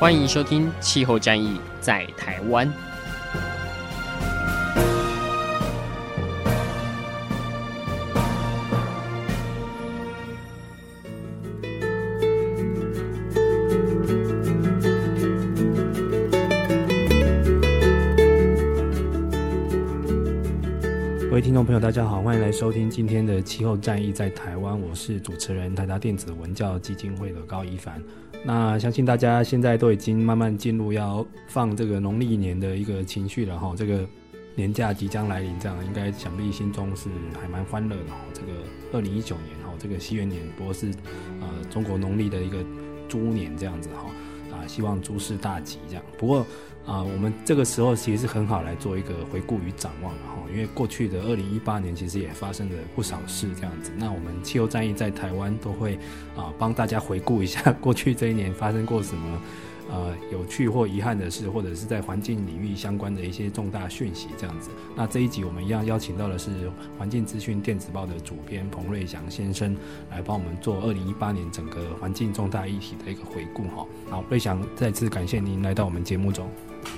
欢迎收听《气候战役在台湾》。各位听众朋友，大家好，欢迎来收听今天的《气候战役在台湾》，我是主持人台达电子文教基金会的高一凡。那相信大家现在都已经慢慢进入要放这个农历年的一个情绪了哈，这个年假即将来临，这样应该想必心中是还蛮欢乐的哈。这个二零一九年哈，这个西元年不过是呃中国农历的一个猪年这样子哈。希望诸事大吉，这样。不过啊、我们这个时候其实是很好来做一个回顾与展望哈，因为过去的二零一八年其实也发生了不少事，这样子。那我们气候战役在台湾都会啊帮大家回顾一下过去这一年发生过什么。呃，有趣或遗憾的事，或者是在环境领域相关的一些重大讯息，这样子。那这一集我们一样邀请到的是环境资讯电子报的主编彭瑞祥先生，来帮我们做二零一八年整个环境重大议题的一个回顾哈。好，瑞祥再次感谢您来到我们节目中。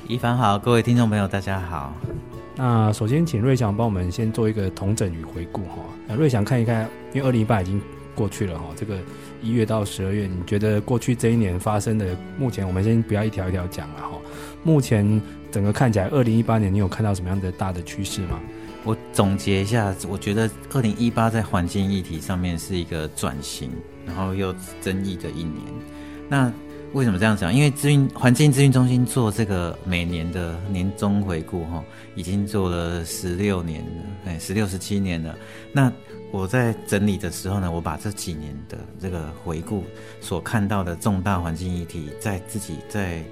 一凡好，各位听众朋友大家好。那首先请瑞祥帮我们先做一个统整与回顾哈。那瑞祥看一看，因为二零一八已经过去了哈，这个。一月到十二月，你觉得过去这一年发生的？目前我们先不要一条一条讲了哈。目前整个看起来，二零一八年你有看到什么样的大的趋势吗？我总结一下，我觉得二零一八在环境议题上面是一个转型，然后又争议的一年。那为什么这样讲？因为资讯环境资讯中心做这个每年的年终回顾哈，已经做了十六年了，哎，十六十七年了。那我在整理的时候呢，我把这几年的这个回顾所看到的重大环境议题，再自己再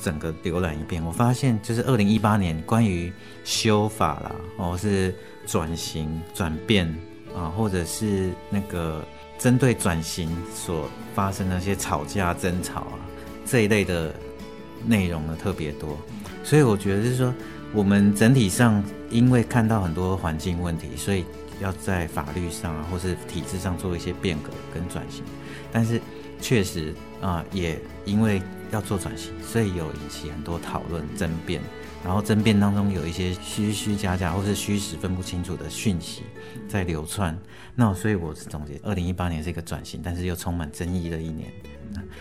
整个浏览一遍，我发现就是二零一八年关于修法啦，哦是转型转变啊，或者是那个针对转型所发生的那些吵架争吵啊这一类的内容呢特别多，所以我觉得是说，我们整体上因为看到很多环境问题，所以。要在法律上啊，或是体制上做一些变革跟转型，但是确实啊、也因为要做转型，所以有引起很多讨论争辩，然后争辩当中有一些虚虚假假或是虚实分不清楚的讯息在流窜。那所以我是总结，二零一八年是一个转型，但是又充满争议的一年。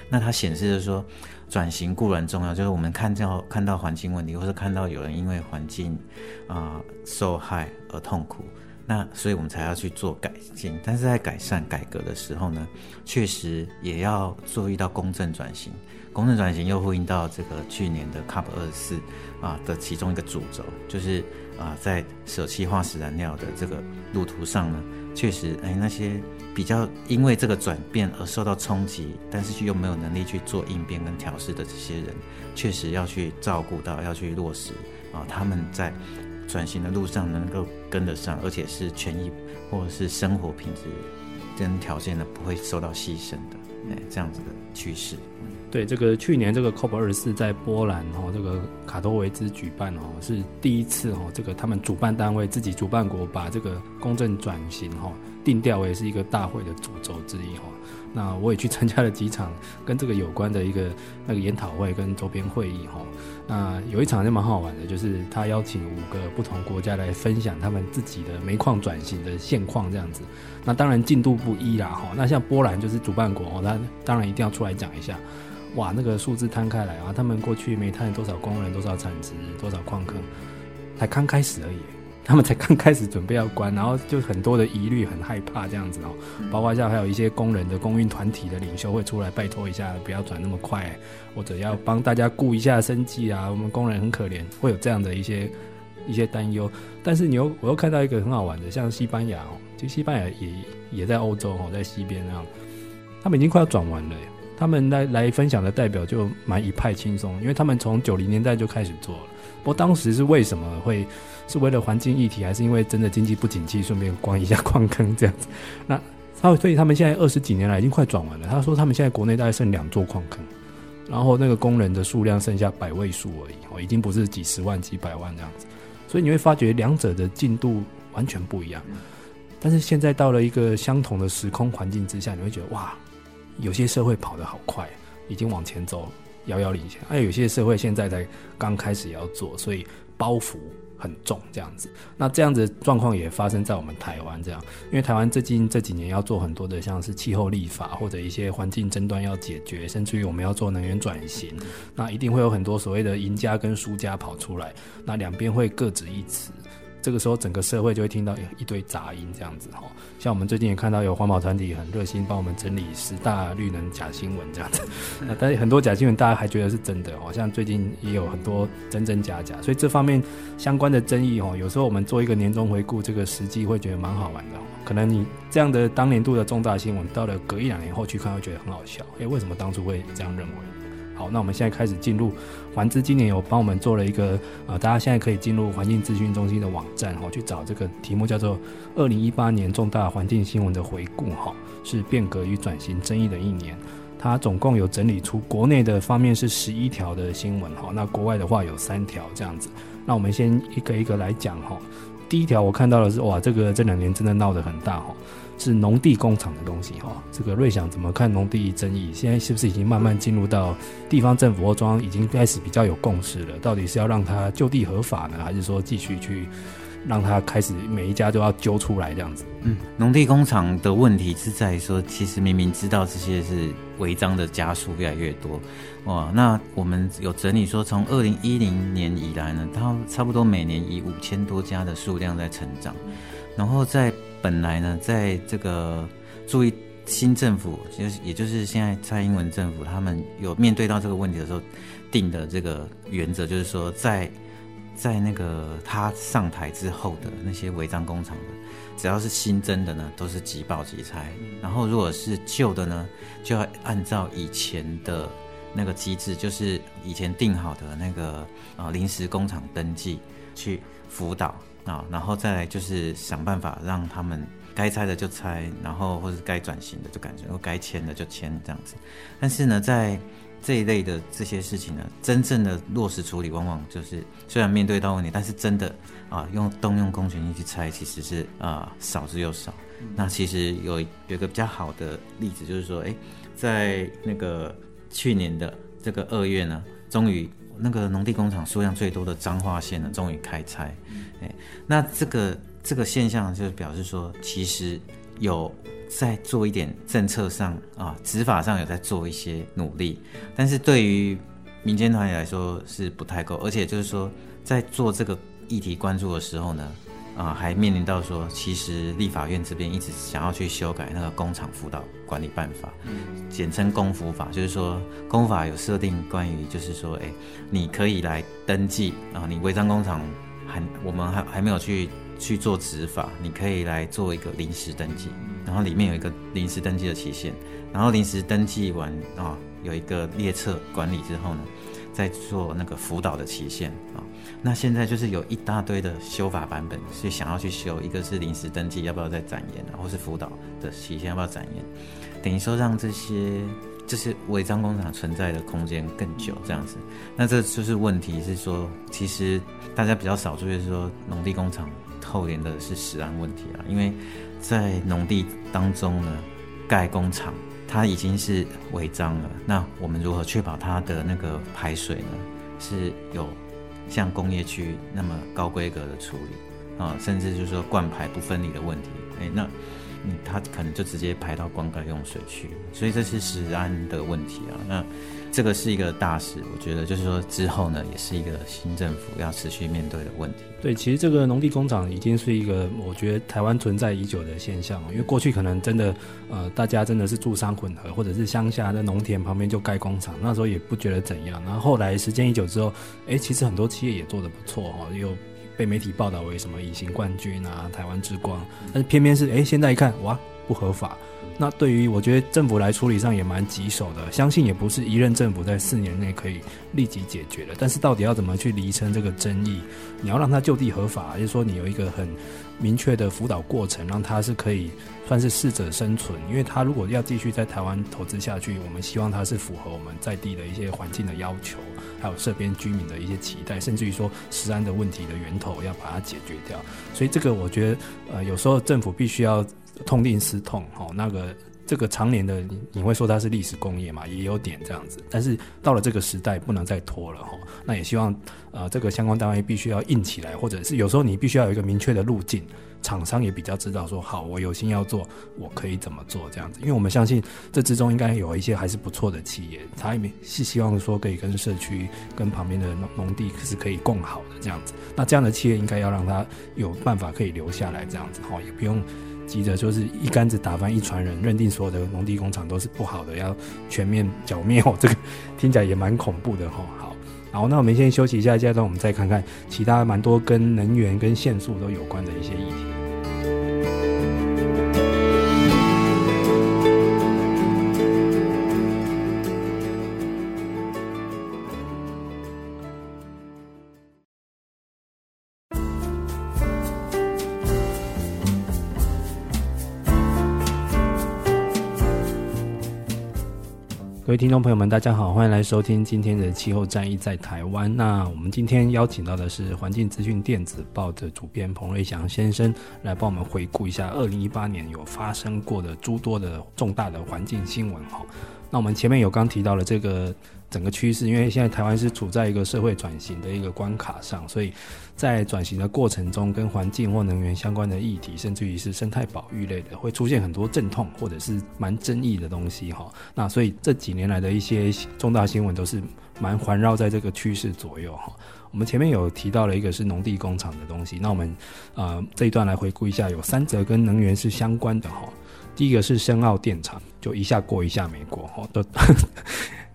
那它显示着说，转型固然重要，就是我们看到看到环境问题，或是看到有人因为环境啊、受害而痛苦。那所以，我们才要去做改进。但是在改善、改革的时候呢，确实也要注意到公正转型。公正转型又呼应到这个去年的 COP 二十四啊的其中一个主轴，就是啊在舍弃化石燃料的这个路途上呢，确实哎那些比较因为这个转变而受到冲击，但是又没有能力去做应变跟调试的这些人，确实要去照顾到，要去落实啊他们在。转型的路上能够跟得上，而且是权益或者是生活品质跟条件呢，不会受到牺牲的，哎，这样子的趋势。对，这个去年这个 COP 二十四在波兰哦，这个卡托维兹举办哦，是第一次哦，这个他们主办单位自己主办国把这个公正转型哈定调为是一个大会的主轴之一哈。那我也去参加了几场跟这个有关的一个那个研讨会跟周边会议哈。那有一场就蛮好玩的，就是他邀请五个不同国家来分享他们自己的煤矿转型的现况这样子。那当然进度不一啦哈。那像波兰就是主办国哦，他当然一定要出来讲一下。哇，那个数字摊开来啊，他们过去煤炭多少工人、多少产值、多少矿坑，才刚开始而已。他们才刚开始准备要关，然后就很多的疑虑，很害怕这样子哦。包括像还有一些工人的工运团体的领袖会出来拜托一下，不要转那么快，或者要帮大家顾一下生计啊。我们工人很可怜，会有这样的一些一些担忧。但是你又我又看到一个很好玩的，像西班牙哦，其实西班牙也也在欧洲哦，在西边那样，他们已经快要转完了。他们来来分享的代表就蛮一派轻松，因为他们从九零年代就开始做了。不过当时是为什么会是为了环境议题，还是因为真的经济不景气，顺便关一下矿坑这样子？那他所以他们现在二十几年来已经快转完了。他说他们现在国内大概剩两座矿坑，然后那个工人的数量剩下百位数而已，哦，已经不是几十万、几百万这样子。所以你会发觉两者的进度完全不一样。但是现在到了一个相同的时空环境之下，你会觉得哇，有些社会跑得好快，已经往前走。遥遥领先，还、啊、有些社会现在才刚开始也要做，所以包袱很重，这样子。那这样子状况也发生在我们台湾这样，因为台湾最近这几年要做很多的，像是气候立法或者一些环境争端要解决，甚至于我们要做能源转型，那一定会有很多所谓的赢家跟输家跑出来，那两边会各执一词。这个时候，整个社会就会听到一堆杂音，这样子哈。像我们最近也看到有环保团体很热心帮我们整理十大绿能假新闻这样子。那但是很多假新闻大家还觉得是真的，好像最近也有很多真真假假。所以这方面相关的争议哈，有时候我们做一个年终回顾，这个时机会觉得蛮好玩的。可能你这样的当年度的重大新闻，到了隔一两年后去看，会觉得很好笑。诶，为什么当初会这样认为？好，那我们现在开始进入环资，今年有帮我们做了一个呃，大家现在可以进入环境资讯中心的网站哈，去找这个题目叫做“二零一八年重大环境新闻的回顾”哈，是变革与转型争议的一年。它总共有整理出国内的方面是十一条的新闻哈，那国外的话有三条这样子。那我们先一个一个来讲哈。第一条我看到的是哇，这个这两年真的闹得很大哈。是农地工厂的东西哈，这个瑞想怎么看农地争议？现在是不是已经慢慢进入到地方政府或庄已经开始比较有共识了？到底是要让它就地合法呢，还是说继续去让它开始每一家都要揪出来这样子？嗯，农地工厂的问题是在于说，其实明明知道这些是违章的家数越来越多哇。那我们有整理说，从二零一零年以来呢，它差不多每年以五千多家的数量在成长，然后在。本来呢，在这个注意新政府，就是也就是现在蔡英文政府，他们有面对到这个问题的时候，定的这个原则，就是说在，在那个他上台之后的那些违章工厂的，只要是新增的呢，都是即报即拆，然后如果是旧的呢，就要按照以前的那个机制，就是以前定好的那个啊临时工厂登记去辅导。啊，然后再来就是想办法让他们该拆的就拆，然后或者该转型的就转型，或该签的就签这样子。但是呢，在这一类的这些事情呢，真正的落实处理，往往就是虽然面对到问题，但是真的啊，用动用公权力去拆，其实是啊少之又少。那其实有有一个比较好的例子，就是说，哎，在那个去年的这个二月呢，终于。那个农地工厂数量最多的彰化县呢，终于开拆。哎，那这个这个现象就是表示说，其实有在做一点政策上啊，执法上有在做一些努力，但是对于民间团体来说是不太够，而且就是说，在做这个议题关注的时候呢。啊，还面临到说，其实立法院这边一直想要去修改那个工厂辅导管理办法，简称工辅法，就是说工法有设定关于，就是说，哎，你可以来登记啊，你违章工厂还我们还还没有去去做执法，你可以来做一个临时登记，然后里面有一个临时登记的期限，然后临时登记完啊，有一个列册管理之后呢，在做那个辅导的期限啊。那现在就是有一大堆的修法版本，是想要去修，一个是临时登记要不要再展延，或是辅导的期限要不要展延，等于说让这些这些违章工厂存在的空间更久这样子。那这就是问题是说，其实大家比较少注意说，农地工厂扣连的是食安问题啊，因为在农地当中呢，盖工厂它已经是违章了，那我们如何确保它的那个排水呢？是有。像工业区那么高规格的处理啊，甚至就是说灌排不分离的问题，哎，那嗯，它可能就直接排到灌溉用水去，所以这是食安的问题啊。那这个是一个大事，我觉得就是说之后呢，也是一个新政府要持续面对的问题。对，其实这个农地工厂已经是一个我觉得台湾存在已久的现象，因为过去可能真的呃，大家真的是住商混合，或者是乡下在农田旁边就盖工厂，那时候也不觉得怎样。然后后来时间一久之后，哎，其实很多企业也做得不错哈，又被媒体报道为什么隐形冠军啊、台湾之光，但是偏偏是哎，现在一看哇。不合法。那对于我觉得政府来处理上也蛮棘手的，相信也不是一任政府在四年内可以立即解决的。但是到底要怎么去厘清这个争议？你要让它就地合法，就是说你有一个很明确的辅导过程，让它是可以算是适者生存。因为它如果要继续在台湾投资下去，我们希望它是符合我们在地的一些环境的要求，还有这边居民的一些期待，甚至于说食安的问题的源头要把它解决掉。所以这个我觉得，呃，有时候政府必须要。痛定思痛，哈，那个这个常年的，你会说它是历史工业嘛？也有点这样子，但是到了这个时代，不能再拖了，哈。那也希望，呃，这个相关单位必须要硬起来，或者是有时候你必须要有一个明确的路径，厂商也比较知道说，好，我有心要做，我可以怎么做这样子。因为我们相信这之中应该有一些还是不错的企业，他也是希望说可以跟社区、跟旁边的农农地是可以共好的这样子。那这样的企业应该要让他有办法可以留下来这样子，哈，也不用。急着就是一竿子打翻一船人，认定所有的农地工厂都是不好的，要全面剿灭哦。这个 听起来也蛮恐怖的哈。好，好，那我们先休息一下，接着我们再看看其他蛮多跟能源跟限速都有关的一些议题。各位听众朋友们，大家好，欢迎来收听今天的气候战役在台湾。那我们今天邀请到的是环境资讯电子报的主编彭瑞祥先生，来帮我们回顾一下二零一八年有发生过的诸多的重大的环境新闻。哈，那我们前面有刚提到了这个。整个趋势，因为现在台湾是处在一个社会转型的一个关卡上，所以在转型的过程中，跟环境或能源相关的议题，甚至于是生态保育类的，会出现很多阵痛或者是蛮争议的东西哈。那所以这几年来的一些重大新闻都是蛮环绕在这个趋势左右哈。我们前面有提到了一个是农地工厂的东西，那我们呃这一段来回顾一下，有三则跟能源是相关的哈。第一个是深澳电厂，就一下过一下没过哦都。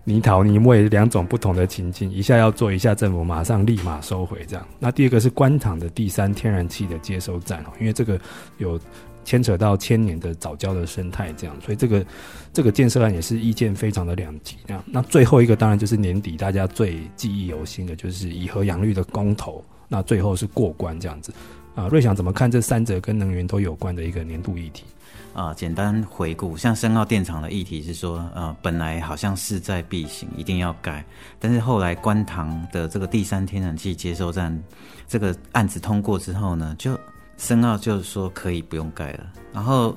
你讨你为两种不同的情境，一下要做，一下政府马上立马收回这样。那第二个是官塘的第三天然气的接收站哦，因为这个有牵扯到千年的早礁的生态这样，所以这个这个建设案也是意见非常的两极这样。那最后一个当然就是年底大家最记忆犹新的，就是以核养绿的公投，那最后是过关这样子啊。瑞祥怎么看这三者跟能源都有关的一个年度议题？啊，简单回顾，像深澳电厂的议题是说，呃，本来好像势在必行，一定要盖，但是后来观塘的这个第三天然气接收站这个案子通过之后呢，就深澳就是说可以不用盖了，然后。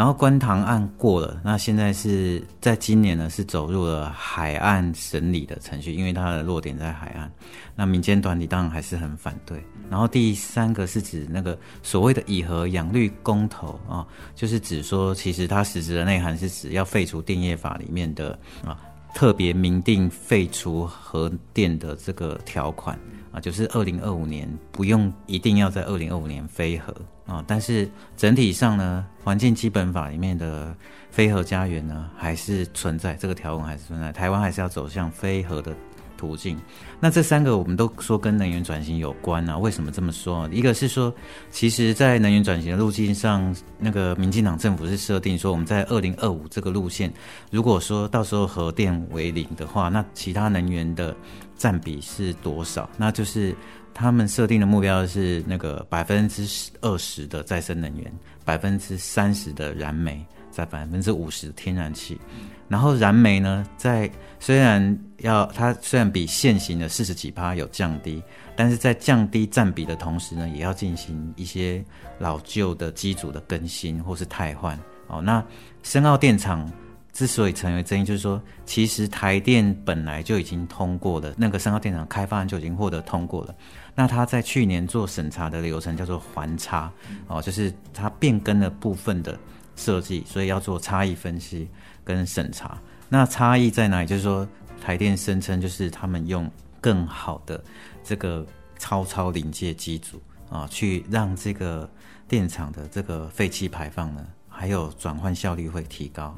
然后观塘案过了，那现在是在今年呢，是走入了海岸审理的程序，因为它的落点在海岸。那民间团体当然还是很反对。然后第三个是指那个所谓的以核养绿公投啊，就是指说，其实它实质的内涵是指要废除电业法里面的啊，特别明定废除核电的这个条款。啊，就是二零二五年不用一定要在二零二五年非核啊，但是整体上呢，环境基本法里面的非核家园呢还是存在，这个条文还是存在，台湾还是要走向非核的途径。那这三个我们都说跟能源转型有关啊，为什么这么说？一个是说，其实，在能源转型的路径上，那个民进党政府是设定说，我们在二零二五这个路线，如果说到时候核电为零的话，那其他能源的。占比是多少？那就是他们设定的目标是那个百分之二十的再生能源，百分之三十的燃煤，在百分之五十天然气。然后燃煤呢，在虽然要它虽然比现行的四十几趴有降低，但是在降低占比的同时呢，也要进行一些老旧的机组的更新或是汰换。哦，那深澳电厂。之所以成为争议，就是说，其实台电本来就已经通过了那个三号电厂开发案就已经获得通过了。那他在去年做审查的流程叫做环差，哦，就是他变更了部分的设计，所以要做差异分析跟审查。那差异在哪里？就是说，台电声称就是他们用更好的这个超超临界机组啊，去让这个电厂的这个废气排放呢。还有转换效率会提高，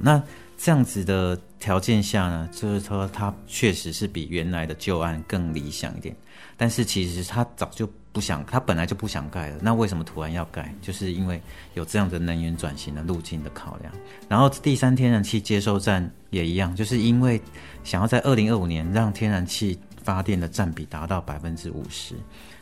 那这样子的条件下呢，就是说它确实是比原来的旧案更理想一点。但是其实他早就不想，他本来就不想盖了。那为什么突然要盖？就是因为有这样的能源转型的路径的考量。然后第三天然气接收站也一样，就是因为想要在二零二五年让天然气发电的占比达到百分之五十，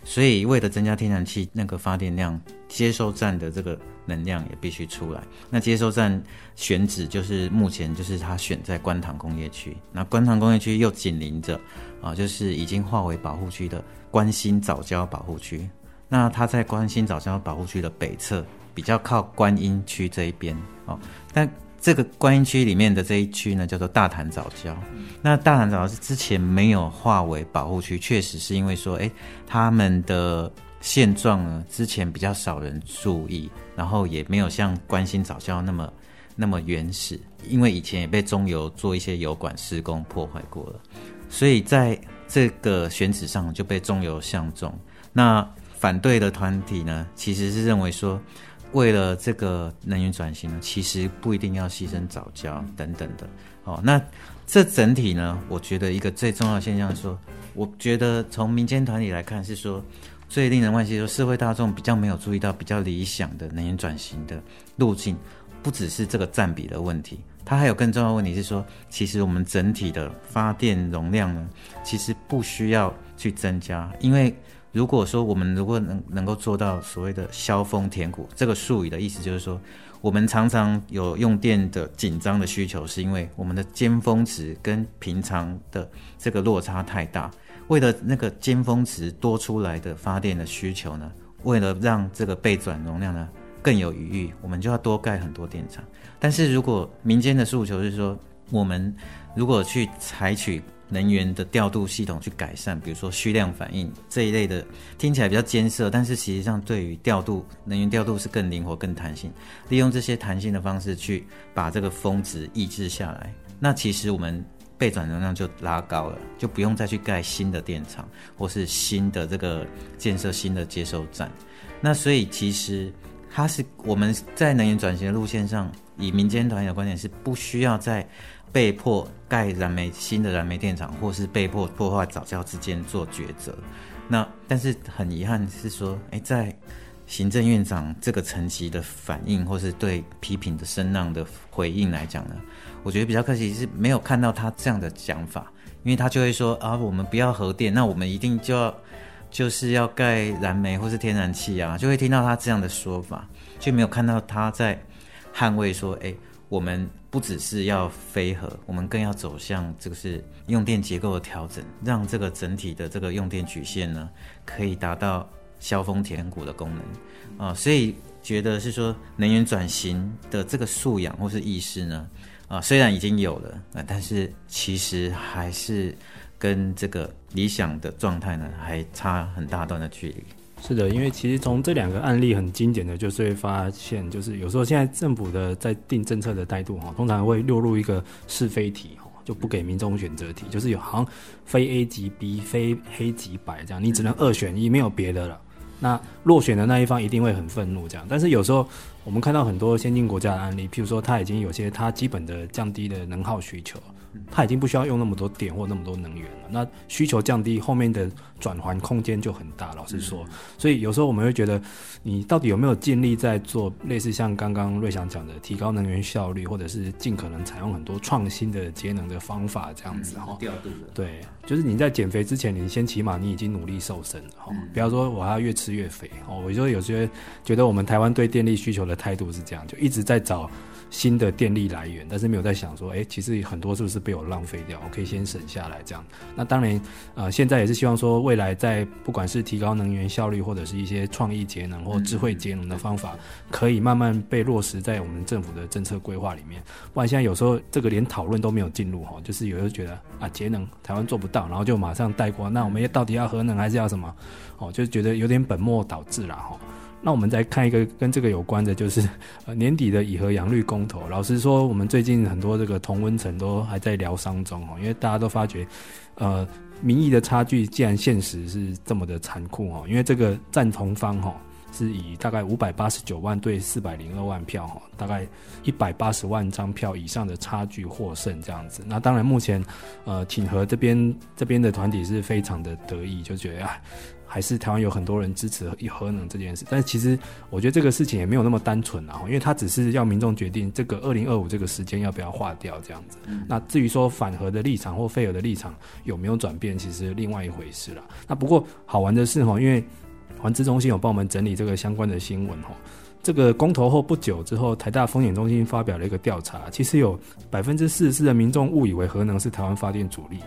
所以为了增加天然气那个发电量，接收站的这个能量也必须出来。那接收站选址就是目前就是它选在观塘工业区，那观塘工业区又紧邻着。啊，就是已经划为保护区的关心藻礁保护区。那它在关心藻礁保护区的北侧，比较靠观音区这一边。哦，但这个观音区里面的这一区呢，叫做大潭早教。那大潭早教是之前没有划为保护区，确实是因为说，哎，他们的现状呢，之前比较少人注意，然后也没有像关心早教那么那么原始，因为以前也被中油做一些油管施工破坏过了。所以在这个选址上就被中油相中。那反对的团体呢，其实是认为说，为了这个能源转型呢，其实不一定要牺牲早教等等的。哦，那这整体呢，我觉得一个最重要的现象是说，我觉得从民间团体来看是说，最令人惋惜说，社会大众比较没有注意到比较理想的能源转型的路径，不只是这个占比的问题。它还有更重要的问题是说，其实我们整体的发电容量呢，其实不需要去增加，因为如果说我们如果能能够做到所谓的削峰填谷，这个术语的意思就是说，我们常常有用电的紧张的需求，是因为我们的尖峰值跟平常的这个落差太大，为了那个尖峰值多出来的发电的需求呢，为了让这个备转容量呢更有余裕，我们就要多盖很多电厂。但是如果民间的诉求是说，我们如果去采取能源的调度系统去改善，比如说虚量反应这一类的，听起来比较艰涩，但是实际上对于调度能源调度是更灵活、更弹性，利用这些弹性的方式去把这个峰值抑制下来，那其实我们备转容量就拉高了，就不用再去盖新的电厂或是新的这个建设新的接收站。那所以其实它是我们在能源转型的路线上。以民间团体的观点是，不需要再被迫盖燃煤新的燃煤电厂，或是被迫破坏早教之间做抉择。那但是很遗憾是说，哎，在行政院长这个层级的反应，或是对批评的声浪的回应来讲呢，我觉得比较可惜是没有看到他这样的讲法，因为他就会说啊，我们不要核电，那我们一定就要就是要盖燃煤或是天然气啊，就会听到他这样的说法，却没有看到他在。捍卫说：“哎，我们不只是要飞核，我们更要走向这个是用电结构的调整，让这个整体的这个用电曲线呢，可以达到削峰填谷的功能啊。所以觉得是说能源转型的这个素养或是意识呢，啊，虽然已经有了啊，但是其实还是跟这个理想的状态呢，还差很大段的距离。”是的，因为其实从这两个案例很经典的，就是会发现，就是有时候现在政府的在定政策的态度哈，通常会落入一个是非题哈，就不给民众选择题，就是有好像非 A 即 B，非黑即白这样，你只能二选一，没有别的了。那落选的那一方一定会很愤怒这样。但是有时候我们看到很多先进国家的案例，譬如说它已经有些它基本的降低的能耗需求。它已经不需要用那么多电或那么多能源了，那需求降低，后面的转换空间就很大。老实说，所以有时候我们会觉得，你到底有没有尽力在做类似像刚刚瑞祥讲的，提高能源效率，或者是尽可能采用很多创新的节能的方法，这样子哈。调度的。对，就是你在减肥之前，你先起码你已经努力瘦身了哈，不要说我还要越吃越肥哦。我就有些觉得我们台湾对电力需求的态度是这样，就一直在找。新的电力来源，但是没有在想说，哎、欸，其实很多是不是被我浪费掉？我可以先省下来这样。那当然，呃，现在也是希望说，未来在不管是提高能源效率，或者是一些创意节能或智慧节能的方法，可以慢慢被落实在我们政府的政策规划里面。不然现在有时候这个连讨论都没有进入哈，就是有时候觉得啊，节能台湾做不到，然后就马上带过。那我们到底要核能还是要什么？哦，就觉得有点本末倒置了哈。那我们再看一个跟这个有关的，就是 呃年底的以和养绿公投。老实说，我们最近很多这个同温层都还在疗伤中哦，因为大家都发觉，呃，民意的差距既然现实是这么的残酷哦，因为这个赞同方哈是以大概五百八十九万对四百零二万票哈，大概一百八十万张票以上的差距获胜这样子。那当然目前呃挺和这边这边的团体是非常的得意，就觉得啊。还是台湾有很多人支持核能这件事，但是其实我觉得这个事情也没有那么单纯啊，因为他只是要民众决定这个二零二五这个时间要不要划掉这样子。那至于说反核的立场或废核的立场有没有转变，其实另外一回事了。那不过好玩的是哈，因为环资中心有帮我们整理这个相关的新闻哈，这个公投后不久之后，台大风险中心发表了一个调查，其实有百分之四十四的民众误以为核能是台湾发电主力。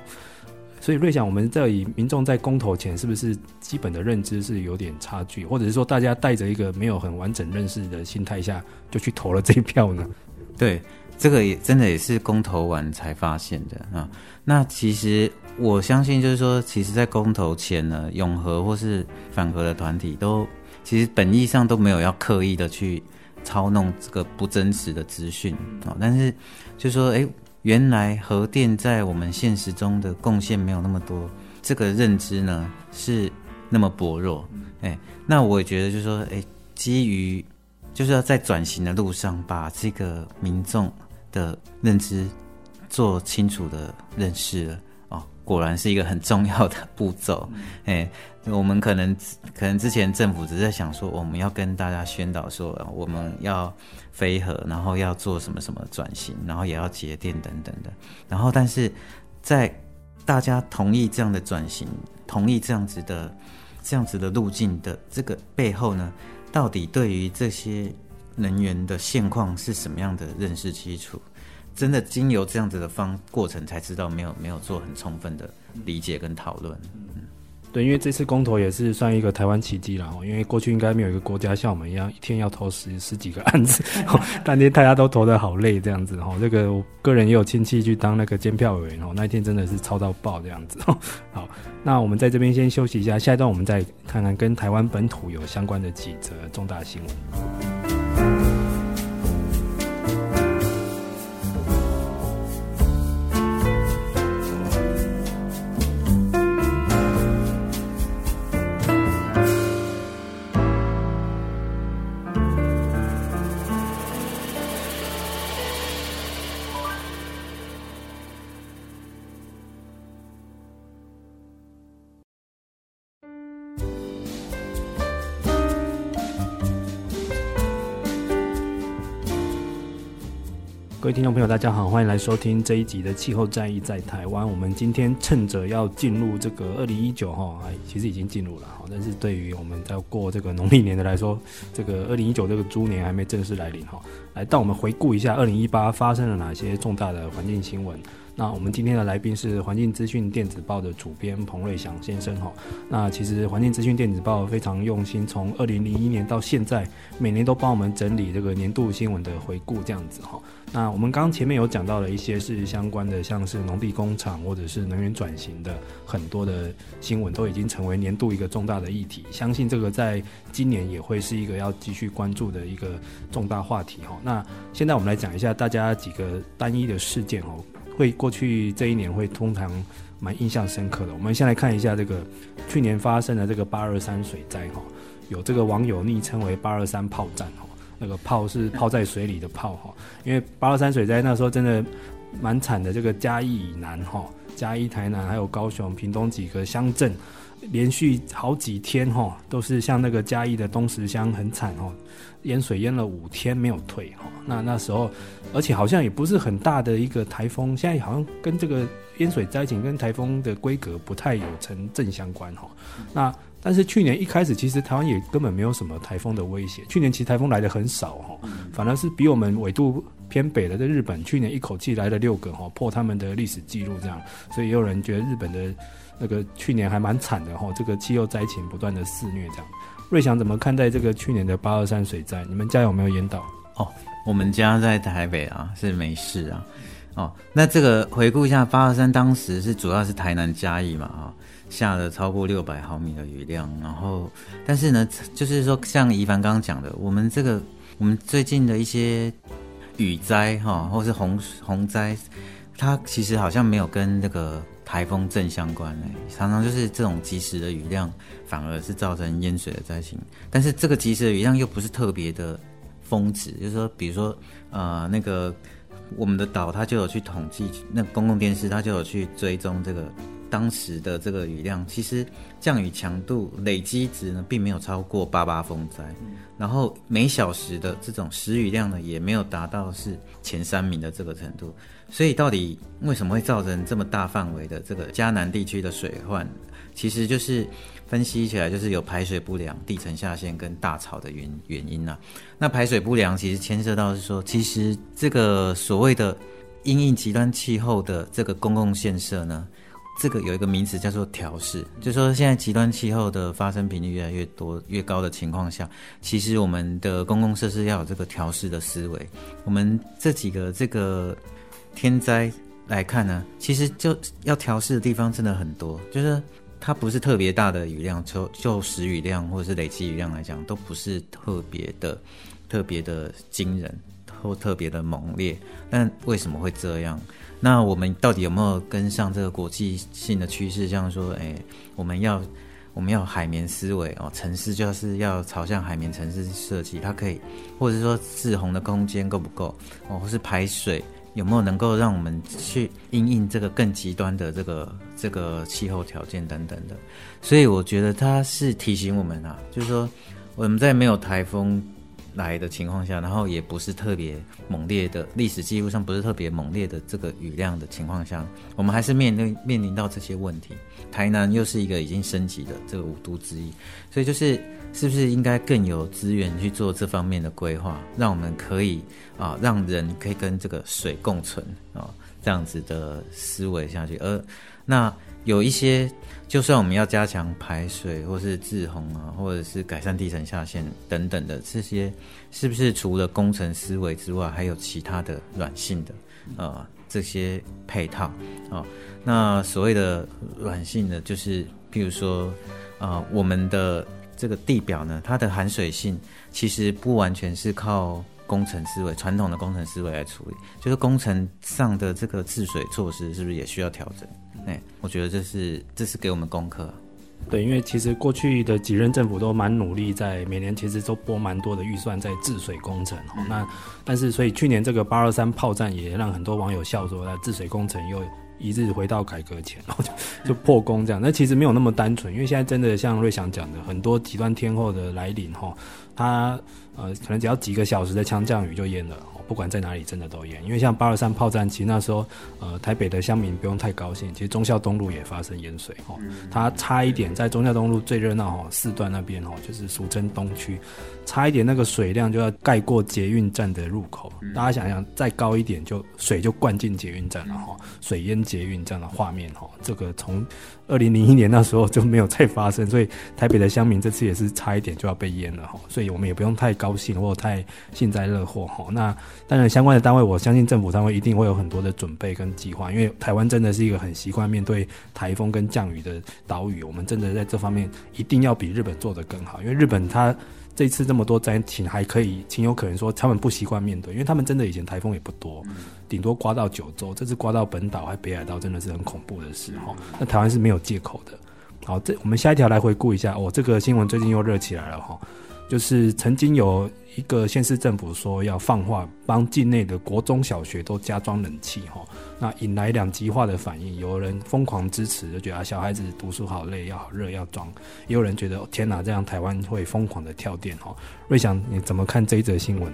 所以瑞想，我们这里民众在公投前是不是基本的认知是有点差距，或者是说大家带着一个没有很完整认识的心态下就去投了这一票呢？对，这个也真的也是公投完才发现的啊。那其实我相信，就是说，其实，在公投前呢，永和或是反核的团体都其实本意上都没有要刻意的去操弄这个不真实的资讯啊。但是就说，哎。原来核电在我们现实中的贡献没有那么多，这个认知呢是那么薄弱。哎，那我也觉得就是说，哎，基于就是要在转型的路上，把这个民众的认知做清楚的认识了。哦果然是一个很重要的步骤，哎，我们可能可能之前政府只是在想说，我们要跟大家宣导说，我们要飞核，然后要做什么什么转型，然后也要节电等等的，然后但是在大家同意这样的转型，同意这样子的这样子的路径的这个背后呢，到底对于这些能源的现况是什么样的认识基础？真的经由这样子的方过程才知道，没有没有做很充分的理解跟讨论。嗯，对，因为这次公投也是算一个台湾奇迹了。因为过去应该没有一个国家像我们一样，一天要投十十几个案子，当天大家都投的好累这样子。哈，这个我个人也有亲戚去当那个监票委员，哦，那一天真的是超到爆这样子。好，那我们在这边先休息一下，下一段我们再看看跟台湾本土有相关的几则重大新闻。大家好，欢迎来收听这一集的气候战役在台湾。我们今天趁着要进入这个二零一九哈，其实已经进入了哈，但是对于我们在过这个农历年的来说，这个二零一九这个猪年还没正式来临哈。来，到我们回顾一下二零一八发生了哪些重大的环境新闻。那我们今天的来宾是环境资讯电子报的主编彭瑞祥先生哈。那其实环境资讯电子报非常用心，从二零零一年到现在，每年都帮我们整理这个年度新闻的回顾这样子哈。那我们刚刚前面有讲到了一些是相关的，像是农地工厂或者是能源转型的很多的新闻，都已经成为年度一个重大的议题。相信这个在今年也会是一个要继续关注的一个重大话题哈。那现在我们来讲一下大家几个单一的事件哦。会过去这一年会通常蛮印象深刻的。我们先来看一下这个去年发生的这个八二三水灾哈，有这个网友昵称为八二三炮战哈，那个炮是泡在水里的炮哈，因为八二三水灾那时候真的蛮惨的，这个嘉义以南哈，嘉义、台南还有高雄、屏东几个乡镇，连续好几天哈，都是像那个嘉义的东石乡很惨哦。淹水淹了五天没有退哈，那那时候，而且好像也不是很大的一个台风，现在好像跟这个淹水灾情跟台风的规格不太有成正相关哈。那但是去年一开始其实台湾也根本没有什么台风的威胁，去年其实台风来的很少哈，反而是比我们纬度偏北的日本去年一口气来了六个哈，破他们的历史记录这样，所以也有人觉得日本的那个去年还蛮惨的哈，这个气候灾情不断的肆虐这样。瑞祥怎么看待这个去年的八二三水灾？你们家有没有淹到？哦，我们家在台北啊，是没事啊。哦，那这个回顾一下，八二三当时是主要是台南嘉义嘛，啊、哦，下了超过六百毫米的雨量。然后，但是呢，就是说像宜凡刚刚讲的，我们这个我们最近的一些雨灾哈、哦，或是洪洪灾，它其实好像没有跟那个。台风正相关呢，常常就是这种及时的雨量，反而是造成淹水的灾情。但是这个及时的雨量又不是特别的峰值，就是说，比如说，呃，那个我们的岛它就有去统计，那公共电视它就有去追踪这个。当时的这个雨量，其实降雨强度累积值呢，并没有超过八八风灾，然后每小时的这种时雨量呢，也没有达到是前三名的这个程度。所以，到底为什么会造成这么大范围的这个嘉南地区的水患？其实就是分析起来，就是有排水不良、地层下陷跟大潮的原原因呐、那排水不良其实牵涉到是说，其实这个所谓的因应极端气候的这个公共建设呢。这个有一个名词叫做调试，就说现在极端气候的发生频率越来越多、越高的情况下，其实我们的公共设施要有这个调试的思维。我们这几个这个天灾来看呢，其实就要调试的地方真的很多，就是它不是特别大的雨量，就就时雨量或者是累积雨量来讲，都不是特别的、特别的惊人或特别的猛烈。但为什么会这样？那我们到底有没有跟上这个国际性的趋势？像说，哎，我们要我们要海绵思维哦，城市就是要朝向海绵城市设计，它可以，或者是说滞洪的空间够不够哦，或是排水有没有能够让我们去因应这个更极端的这个这个气候条件等等的。所以我觉得它是提醒我们啊，就是说我们在没有台风。来的情况下，然后也不是特别猛烈的，历史记录上不是特别猛烈的这个雨量的情况下，我们还是面临面临到这些问题。台南又是一个已经升级的这个五都之一，所以就是是不是应该更有资源去做这方面的规划，让我们可以啊，让人可以跟这个水共存啊，这样子的思维下去，而那。有一些，就算我们要加强排水，或是滞洪啊，或者是改善地层下陷等等的这些，是不是除了工程思维之外，还有其他的软性的呃这些配套啊、那所谓的软性的，就是譬如说啊、我们的这个地表呢，它的含水性其实不完全是靠工程思维、传统的工程思维来处理，就是工程上的这个治水措施，是不是也需要调整？哎，我觉得这是这是给我们功课。对，因为其实过去的几任政府都蛮努力，在每年其实都拨蛮多的预算在治水工程。嗯、那但是所以去年这个八二三炮战也让很多网友笑说，那治水工程又一日回到改革前，然后就就破功这样。那其实没有那么单纯，因为现在真的像瑞祥讲的，很多极端天候的来临哈，它呃可能只要几个小时的强降雨就淹了。不管在哪里，真的都淹。因为像八二三炮战，其实那时候，呃，台北的乡民不用太高兴。其实忠孝东路也发生淹水，哈、哦，它差一点在忠孝东路最热闹哈四段那边，哈，就是俗称东区，差一点那个水量就要盖过捷运站的入口。大家想想，再高一点就水就灌进捷运站了，哈，水淹捷运这样的画面，哈，这个从。二零零一年那时候就没有再发生，所以台北的乡民这次也是差一点就要被淹了哈，所以我们也不用太高兴或太幸灾乐祸哈。那当然相关的单位，我相信政府单位一定会有很多的准备跟计划，因为台湾真的是一个很习惯面对台风跟降雨的岛屿，我们真的在这方面一定要比日本做得更好，因为日本它。这次这么多灾情还可以，情有可原说他们不习惯面对，因为他们真的以前台风也不多，顶多刮到九州，这次刮到本岛还北海道，真的是很恐怖的事哈。那台湾是没有借口的。好，这我们下一条来回顾一下哦，这个新闻最近又热起来了哈。就是曾经有一个县市政府说要放话，帮境内的国中小学都加装冷气哈，那引来两极化的反应，有人疯狂支持，就觉得小孩子读书好累，要好热要装，也有人觉得天哪，这样台湾会疯狂的跳电哈。瑞祥你怎么看这一则新闻？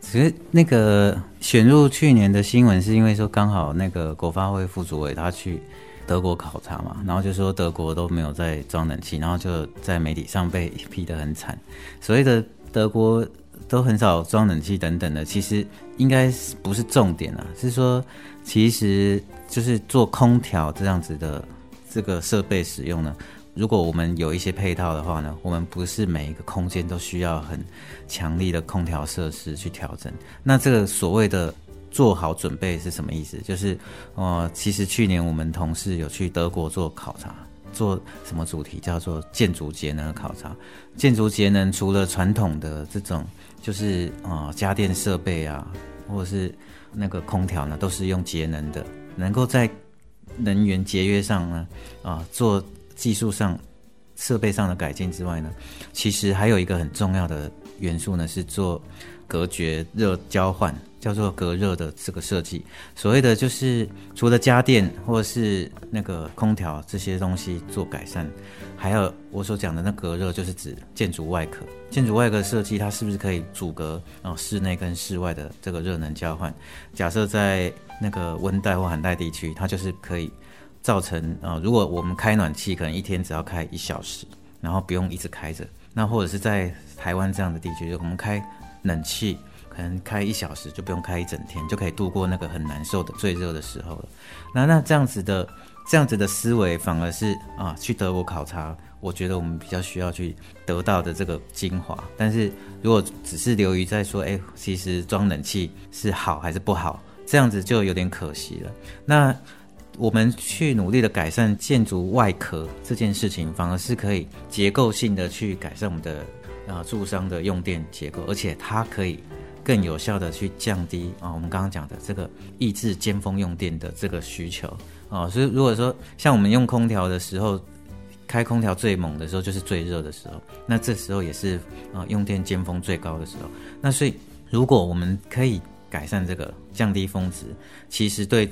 其实那个选入去年的新闻是因为说刚好那个国发会副主委他去。德国考察嘛，然后就说德国都没有在装冷气，然后就在媒体上被批得很惨。所谓的德国都很少装冷气等等的，其实应该不是重点啊，是说其实就是做空调这样子的这个设备使用呢。如果我们有一些配套的话呢，我们不是每一个空间都需要很强力的空调设施去调整。那这个所谓的。做好准备是什么意思？就是，呃，其实去年我们同事有去德国做考察，做什么主题叫做建筑节能的考察。建筑节能除了传统的这种，就是呃家电设备啊，或者是那个空调呢，都是用节能的，能够在能源节约上呢，啊，做技术上、设备上的改进之外呢，其实还有一个很重要的元素呢，是做隔绝热交换。叫做隔热的这个设计，所谓的就是除了家电或者是那个空调这些东西做改善，还有我所讲的那隔热，就是指建筑外壳。建筑外壳设计它是不是可以阻隔啊室内跟室外的这个热能交换？假设在那个温带或寒带地区，它就是可以造成啊，如果我们开暖气，可能一天只要开一小时，然后不用一直开着。那或者是在台湾这样的地区，我们开冷气。可能开一小时就不用开一整天，就可以度过那个很难受的最热的时候了。那那这样子的这样子的思维，反而是啊，去德国考察，我觉得我们比较需要去得到的这个精华。但是如果只是流于在说，哎，其实装冷气是好还是不好，这样子就有点可惜了。那我们去努力的改善建筑外壳这件事情，反而是可以结构性的去改善我们的啊住商的用电结构，而且它可以。更有效的去降低啊，我们刚刚讲的这个抑制尖峰用电的这个需求啊，所以如果说像我们用空调的时候，开空调最猛的时候就是最热的时候，那这时候也是啊用电尖峰最高的时候。那所以如果我们可以改善这个降低峰值，其实对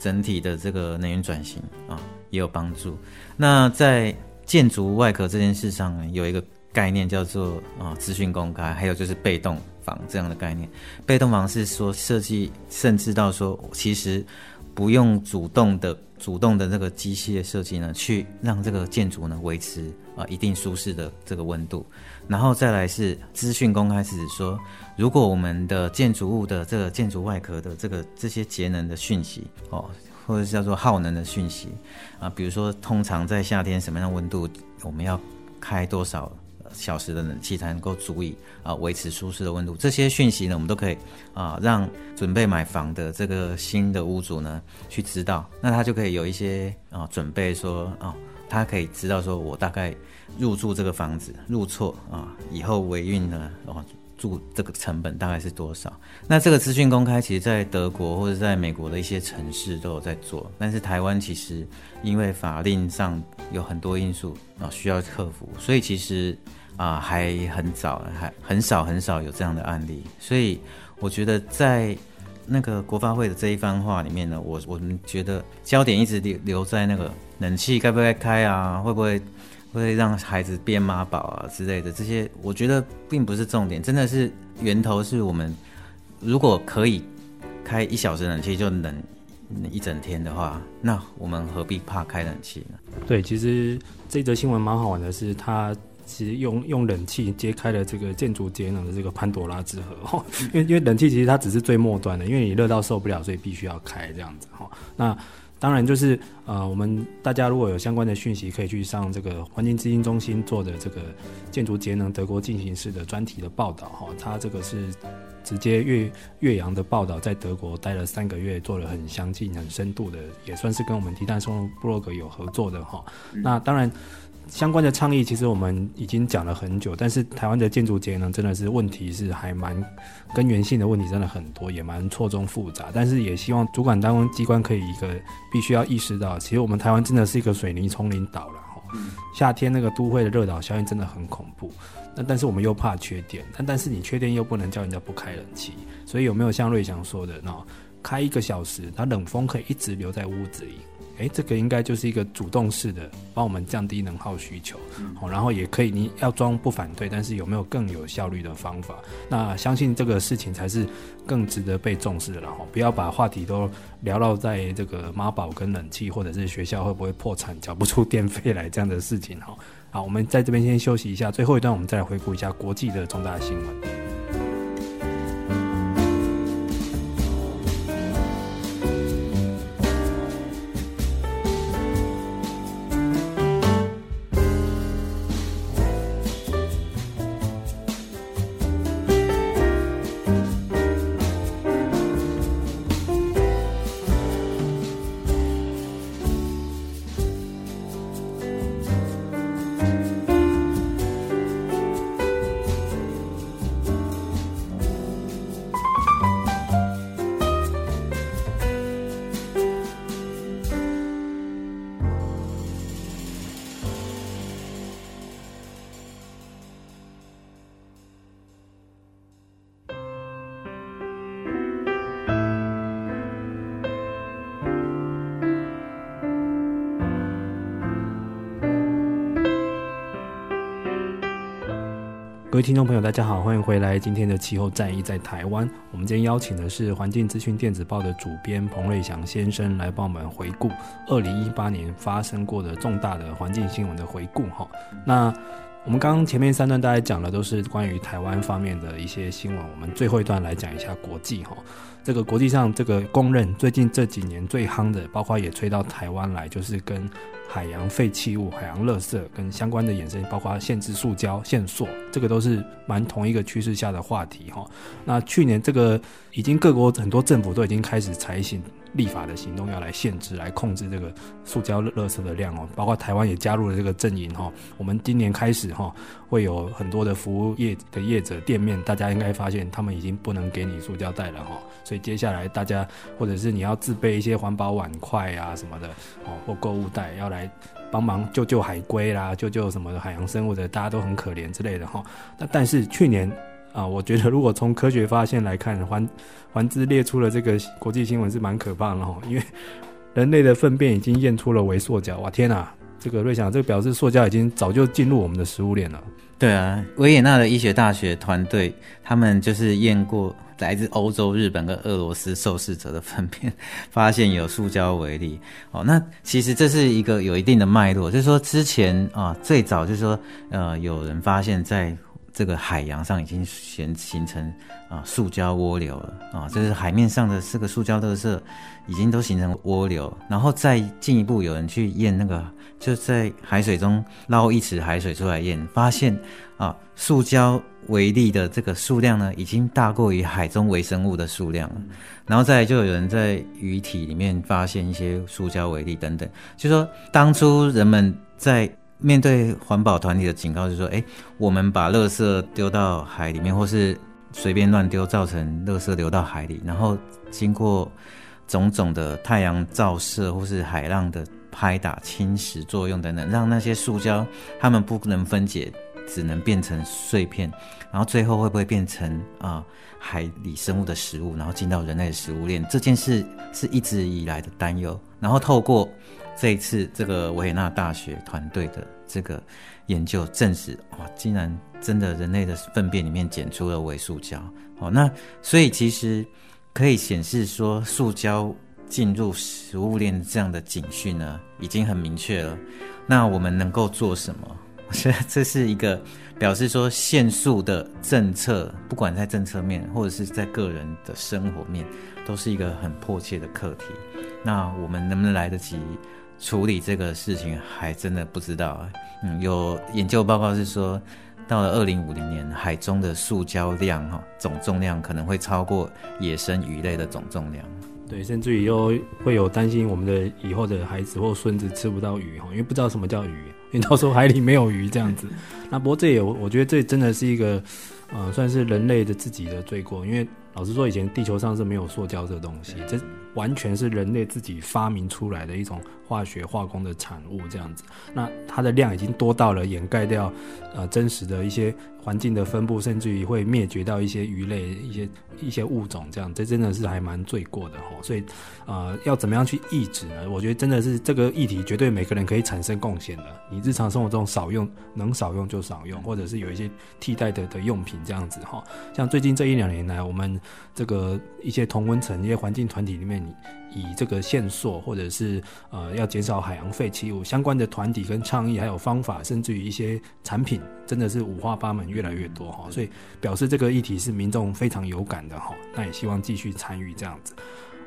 整体的这个能源转型啊也有帮助。那在建筑外壳这件事上呢，有一个概念叫做啊资讯公开，还有就是被动。房这样的概念，被动房是说设计，甚至到说其实不用主动的主动的这个机械设计呢，去让这个建筑呢维持啊一定舒适的这个温度。然后再来是资讯公开，是指说如果我们的建筑物的这个建筑外壳的这个这些节能的讯息哦，或者叫做耗能的讯息啊，比如说通常在夏天什么样的温度，我们要开多少。小时的冷气才能够足以啊维持舒适的温度。这些讯息呢，我们都可以啊让准备买房的这个新的屋主呢去知道，那他就可以有一些啊准备说啊，他可以知道说我大概入住这个房子入错啊以后维运呢哦住这个成本大概是多少。那这个资讯公开，其实在德国或者在美国的一些城市都有在做，但是台湾其实因为法令上有很多因素啊需要克服，所以其实。啊，还很早，还很少很少有这样的案例，所以我觉得在那个国发会的这一番话里面呢，我我们觉得焦点一直留留在那个冷气该不该开啊，会不会会让孩子变妈宝啊之类的这些，我觉得并不是重点，真的是源头是我们如果可以开一小时冷气就冷一整天的话，那我们何必怕开冷气呢？对，其实这则新闻蛮好玩的是它。其实用用冷气揭开了这个建筑节能的这个潘多拉之盒，因为因为冷气其实它只是最末端的，因为你热到受不了，所以必须要开这样子哈。那当然就是呃，我们大家如果有相关的讯息，可以去上这个环境资金中心做的这个建筑节能德国进行式的专题的报道哈。它这个是直接越岳阳的报道，在德国待了三个月，做了很详尽、很深度的，也算是跟我们低碳生活部落格有合作的哈。那当然。相关的倡议其实我们已经讲了很久，但是台湾的建筑节能真的是问题是还蛮根源性的问题，真的很多，也蛮错综复杂。但是也希望主管单位机关可以一个必须要意识到，其实我们台湾真的是一个水泥丛林岛了。夏天那个都会的热岛效应真的很恐怖。那但是我们又怕缺电，但但是你缺电又不能叫人家不开冷气，所以有没有像瑞祥说的，那开一个小时，它冷风可以一直留在屋子里。诶，这个应该就是一个主动式的，帮我们降低能耗需求，好，然后也可以，你要装不反对，但是有没有更有效率的方法？那相信这个事情才是更值得被重视的，然后不要把话题都聊到在这个妈宝跟冷气，或者是学校会不会破产，缴不出电费来这样的事情，哈，好，我们在这边先休息一下，最后一段我们再来回顾一下国际的重大新闻。各位听众朋友，大家好，欢迎回来。今天的气候战役在台湾，我们今天邀请的是环境资讯电子报的主编彭瑞祥先生来帮我们回顾二零一八年发生过的重大的环境新闻的回顾。哈，那我们刚刚前面三段大家讲的都是关于台湾方面的一些新闻，我们最后一段来讲一下国际。哈，这个国际上这个公认最近这几年最夯的，包括也吹到台湾来，就是跟。海洋废弃物、海洋垃圾跟相关的衍生，包括限制塑胶、限塑，这个都是蛮同一个趋势下的话题哈。那去年这个已经各国很多政府都已经开始采取立法的行动，要来限制、来控制这个塑胶垃圾的量哦。包括台湾也加入了这个阵营哈。我们今年开始哈，会有很多的服务业的业者店面，大家应该发现他们已经不能给你塑胶袋了哈。所以接下来大家或者是你要自备一些环保碗筷啊什么的哦，或购物袋要来。帮忙救救海龟啦，救救什么海洋生物的，大家都很可怜之类的哈。那但是去年啊，我觉得如果从科学发现来看，环环资列出了这个国际新闻是蛮可怕的哈，因为人类的粪便已经验出了微塑胶，哇天哪！这个瑞祥，这个表示塑胶已经早就进入我们的食物链了。对啊，维也纳的医学大学团队，他们就是验过。来自欧洲、日本跟俄罗斯受试者的粪便，发现有塑胶为例。哦，那其实这是一个有一定的脉络，就是说之前啊，最早就是说，呃，有人发现在这个海洋上已经形形成啊塑胶涡流了啊，就是海面上的这个塑胶垃圾已经都形成涡流，然后再进一步有人去验那个，就在海水中捞一池海水出来验，发现啊塑胶。微粒的这个数量呢，已经大过于海中微生物的数量了。然后再就有人在鱼体里面发现一些塑胶微粒等等。就说当初人们在面对环保团体的警告，就是说，哎，我们把垃圾丢到海里面，或是随便乱丢，造成垃圾流到海里，然后经过种种的太阳照射或是海浪的拍打、侵蚀作用等等，让那些塑胶它们不能分解。只能变成碎片，然后最后会不会变成啊、海里生物的食物，然后进到人类的食物链？这件事是一直以来的担忧。然后透过这一次这个维也纳大学团队的这个研究证实，哇，竟然真的人类的粪便里面检出了微塑胶。哦，那所以其实可以显示说，塑胶进入食物链这样的警讯呢，已经很明确了。那我们能够做什么？我觉得这是一个表示说限塑的政策，不管在政策面或者是在个人的生活面，都是一个很迫切的课题。那我们能不能来得及处理这个事情，还真的不知道。嗯，有研究报告是说，到了二零五零年，海中的塑胶量哈总重量可能会超过野生鱼类的总重量。对，甚至于又会有担心我们的以后的孩子或孙子吃不到鱼哈，因为不知道什么叫鱼。因为到时候海里没有鱼这样子，那不过这也我我觉得这真的是一个，呃，算是人类的自己的罪过。因为老实说，以前地球上是没有塑胶这个东西，这完全是人类自己发明出来的一种化学化工的产物这样子。那它的量已经多到了掩盖掉，呃，真实的一些。环境的分布，甚至于会灭绝到一些鱼类、一些一些物种，这样，这真的是还蛮罪过的吼。所以，呃，要怎么样去抑制呢？我觉得真的是这个议题，绝对每个人可以产生贡献的。你日常生活中少用，能少用就少用，或者是有一些替代的的用品这样子哈。像最近这一两年来，我们这个一些同温层、一些环境团体里面，以这个线索或者是呃要减少海洋废弃物相关的团体跟倡议，还有方法，甚至于一些产品，真的是五花八门。越来越多哈，所以表示这个议题是民众非常有感的哈，那也希望继续参与这样子。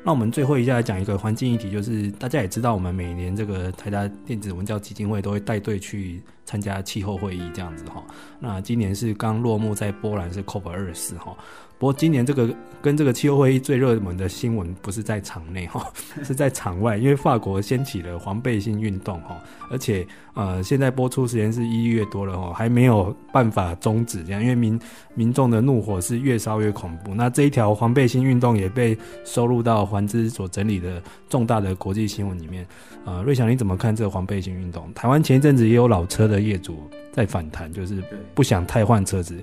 那我们最后一下来讲一个环境议题，就是大家也知道，我们每年这个台达电子文教基金会都会带队去参加气候会议这样子哈。那今年是刚落幕在波兰是 COP 二十四哈。不过今年这个跟这个气候会议最热门的新闻不是在场内哈，是在场外，因为法国掀起了黄背心运动哈，而且呃现在播出时间是一月多了哈，还没有办法终止这样，因为民民众的怒火是越烧越恐怖。那这一条黄背心运动也被收录到环之所整理的重大的国际新闻里面。呃，瑞祥你怎么看这个黄背心运动？台湾前一阵子也有老车的业主在反弹，就是不想太换车子。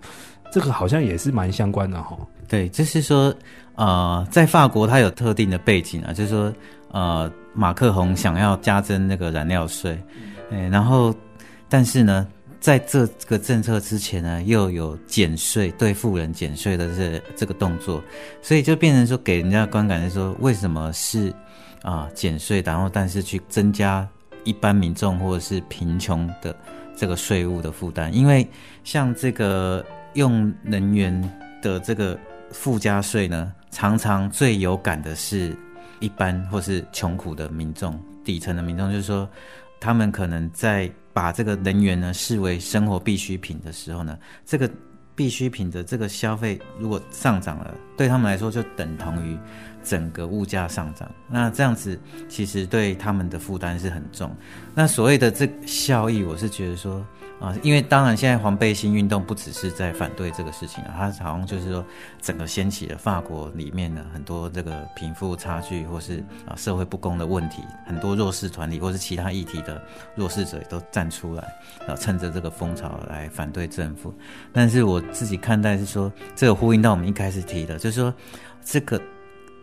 这个好像也是蛮相关的哈。对，就是说，呃，在法国它有特定的背景啊，就是说，呃，马克宏想要加征那个燃料税，哎，然后，但是呢，在这个政策之前呢，又有减税对富人减税的这这个动作，所以就变成说给人家的观感是说，为什么是啊减税，然后但是去增加一般民众或者是贫穷的这个税务的负担？因为像这个用能源的这个附加税呢，常常最有感的是一般或是穷苦的民众、底层的民众，就是说他们可能在。把这个能源呢视为生活必需品的时候呢，这个必需品的这个消费如果上涨了，对他们来说就等同于整个物价上涨。那这样子其实对他们的负担是很重。那所谓的这效益，我是觉得说。啊，因为当然，现在黄背心运动不只是在反对这个事情啊，它好像就是说，整个掀起了法国里面的很多这个贫富差距或是啊社会不公的问题，很多弱势团体或是其他议题的弱势者都站出来，啊，趁着这个风潮来反对政府。但是我自己看待是说，这个呼应到我们一开始提的，就是说这个。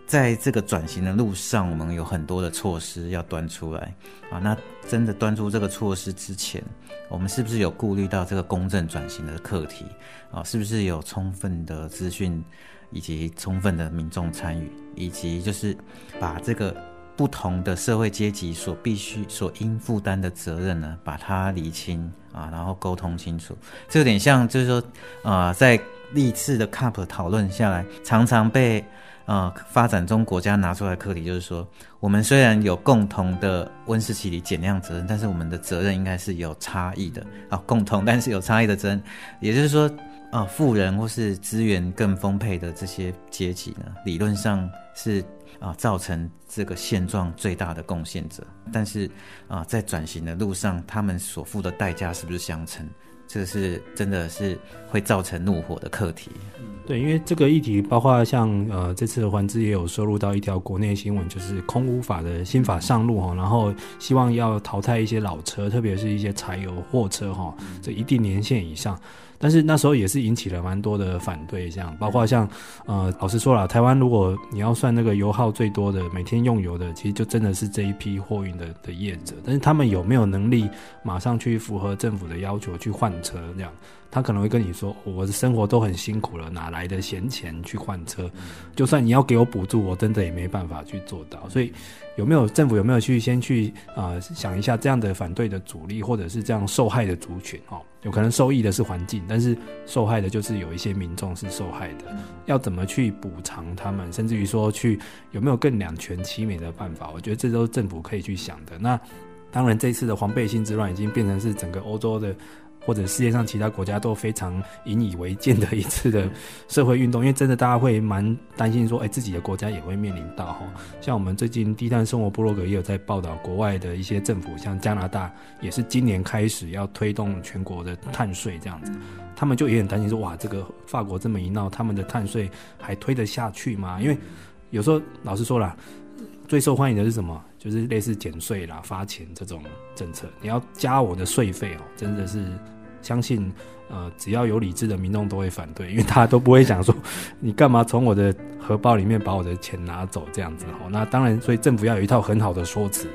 在这个转型的路上，我们有很多的措施要端出来啊。那真的端出这个措施之前，我们是不是有顾虑到这个公正转型的课题啊？是不是有充分的资讯，以及充分的民众参与，以及就是把这个不同的社会阶级所必须、所应负担的责任呢，把它理清啊，然后沟通清楚。这有点像，就是说啊，在历次的 CUP 讨论下来，常常被。啊、发展中国家拿出来课题就是说，我们虽然有共同的温室气体减量责任，但是我们的责任应该是有差异的啊，共同但是有差异的责任，也就是说，啊、富人或是资源更丰沛的这些阶级呢，理论上是啊、造成这个现状最大的贡献者，但是啊、在转型的路上，他们所付的代价是不是相称？这是真的是会造成怒火的课题。对，因为这个议题包括像呃这次的环资也有收录到一条国内新闻，就是空污法的新法上路哈，然后希望要淘汰一些老车，特别是一些柴油货车哈，这一定年限以上。但是那时候也是引起了蛮多的反对，这样包括像呃，老实说了，台湾如果你要算那个油耗最多的，每天用油的，其实就真的是这一批货运的的业者。但是他们有没有能力马上去符合政府的要求去换车？这样他可能会跟你说，我的生活都很辛苦了，哪来的闲钱去换车？就算你要给我补助，我真的也没办法去做到。所以有没有政府有没有去先去啊、呃、想一下这样的反对的阻力，或者是这样受害的族群哦？有可能受益的是环境，但是受害的就是有一些民众是受害的，要怎么去补偿他们，甚至于说去有没有更两全其美的办法？我觉得这都是政府可以去想的。那当然，这次的黄背心之乱已经变成是整个欧洲的。或者世界上其他国家都非常引以为鉴的一次的社会运动，因为真的大家会蛮担心说，哎，自己的国家也会面临到哈。像我们最近低碳生活部落格也有在报道，国外的一些政府，像加拿大也是今年开始要推动全国的碳税这样子，他们就也很担心说，哇，这个法国这么一闹，他们的碳税还推得下去吗？因为有时候老实说了，最受欢迎的是什么？就是类似减税啦、发钱这种政策，你要加我的税费哦，真的是。相信，呃，只要有理智的民众都会反对，因为大家都不会想说，你干嘛从我的荷包里面把我的钱拿走这样子哦。那当然，所以政府要有一套很好的说辞，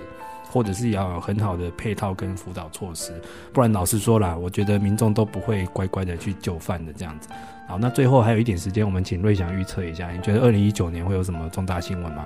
或者是要有很好的配套跟辅导措施，不然老实说啦，我觉得民众都不会乖乖的去就范的这样子。好，那最后还有一点时间，我们请瑞祥预测一下，你觉得二零一九年会有什么重大新闻吗？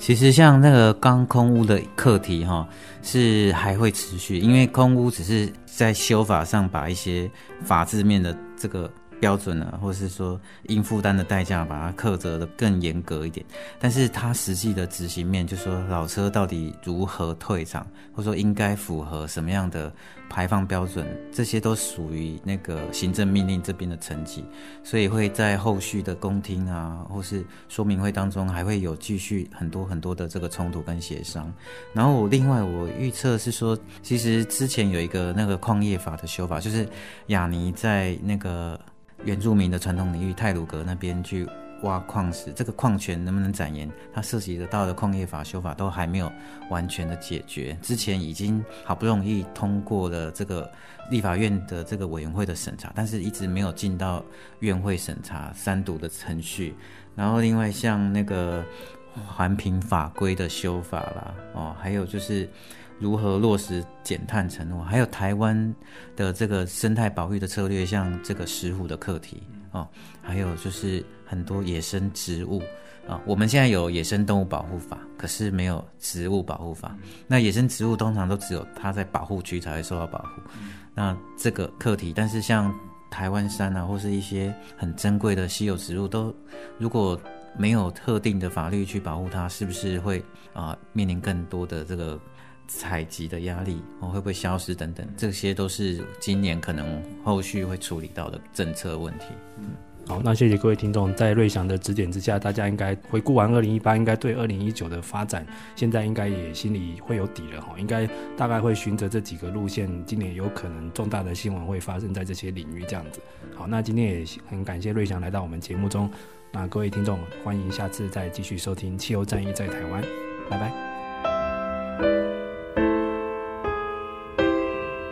其实像那个刚空屋的课题哈，是还会持续，因为空屋只是在修法上把一些法制面的这个。标准呢，或是说应负担的代价，把它苛责的更严格一点。但是它实际的执行面，就是说老车到底如何退场，或者说应该符合什么样的排放标准，这些都属于那个行政命令这边的层级，所以会在后续的公听啊，或是说明会当中，还会有继续很多很多的这个冲突跟协商。然后我另外我预测是说，其实之前有一个那个矿业法的修法，就是亚尼在那个。原住民的传统领域泰鲁阁那边去挖矿石，这个矿权能不能展延？它涉及得到的矿业法修法都还没有完全的解决。之前已经好不容易通过了这个立法院的这个委员会的审查，但是一直没有进到院会审查三读的程序。然后另外像那个环评法规的修法啦，哦，还有就是如何落实减碳承诺，还有台湾的这个生态保育的策略，像这个石虎的课题哦，还有就是很多野生植物啊、我们现在有野生动物保护法，可是没有植物保护法。那野生植物通常都只有它在保护区才会受到保护。那这个课题，但是像台湾山啊，或是一些很珍贵的稀有植物，都如果没有特定的法律去保护它，是不是会啊、面临更多的这个采集的压力？哦，会不会消失等等？这些都是今年可能后续会处理到的政策问题。嗯。好，那谢谢各位听众，在瑞祥的指点之下，大家应该回顾完二零一八，应该对二零一九的发展，现在应该也心里会有底了哈。应该大概会循着这几个路线，今年有可能重大的新闻会发生在这些领域这样子。好，那今天也很感谢瑞祥来到我们节目中，那各位听众欢迎下次再继续收听《气候战役在台湾》，拜拜。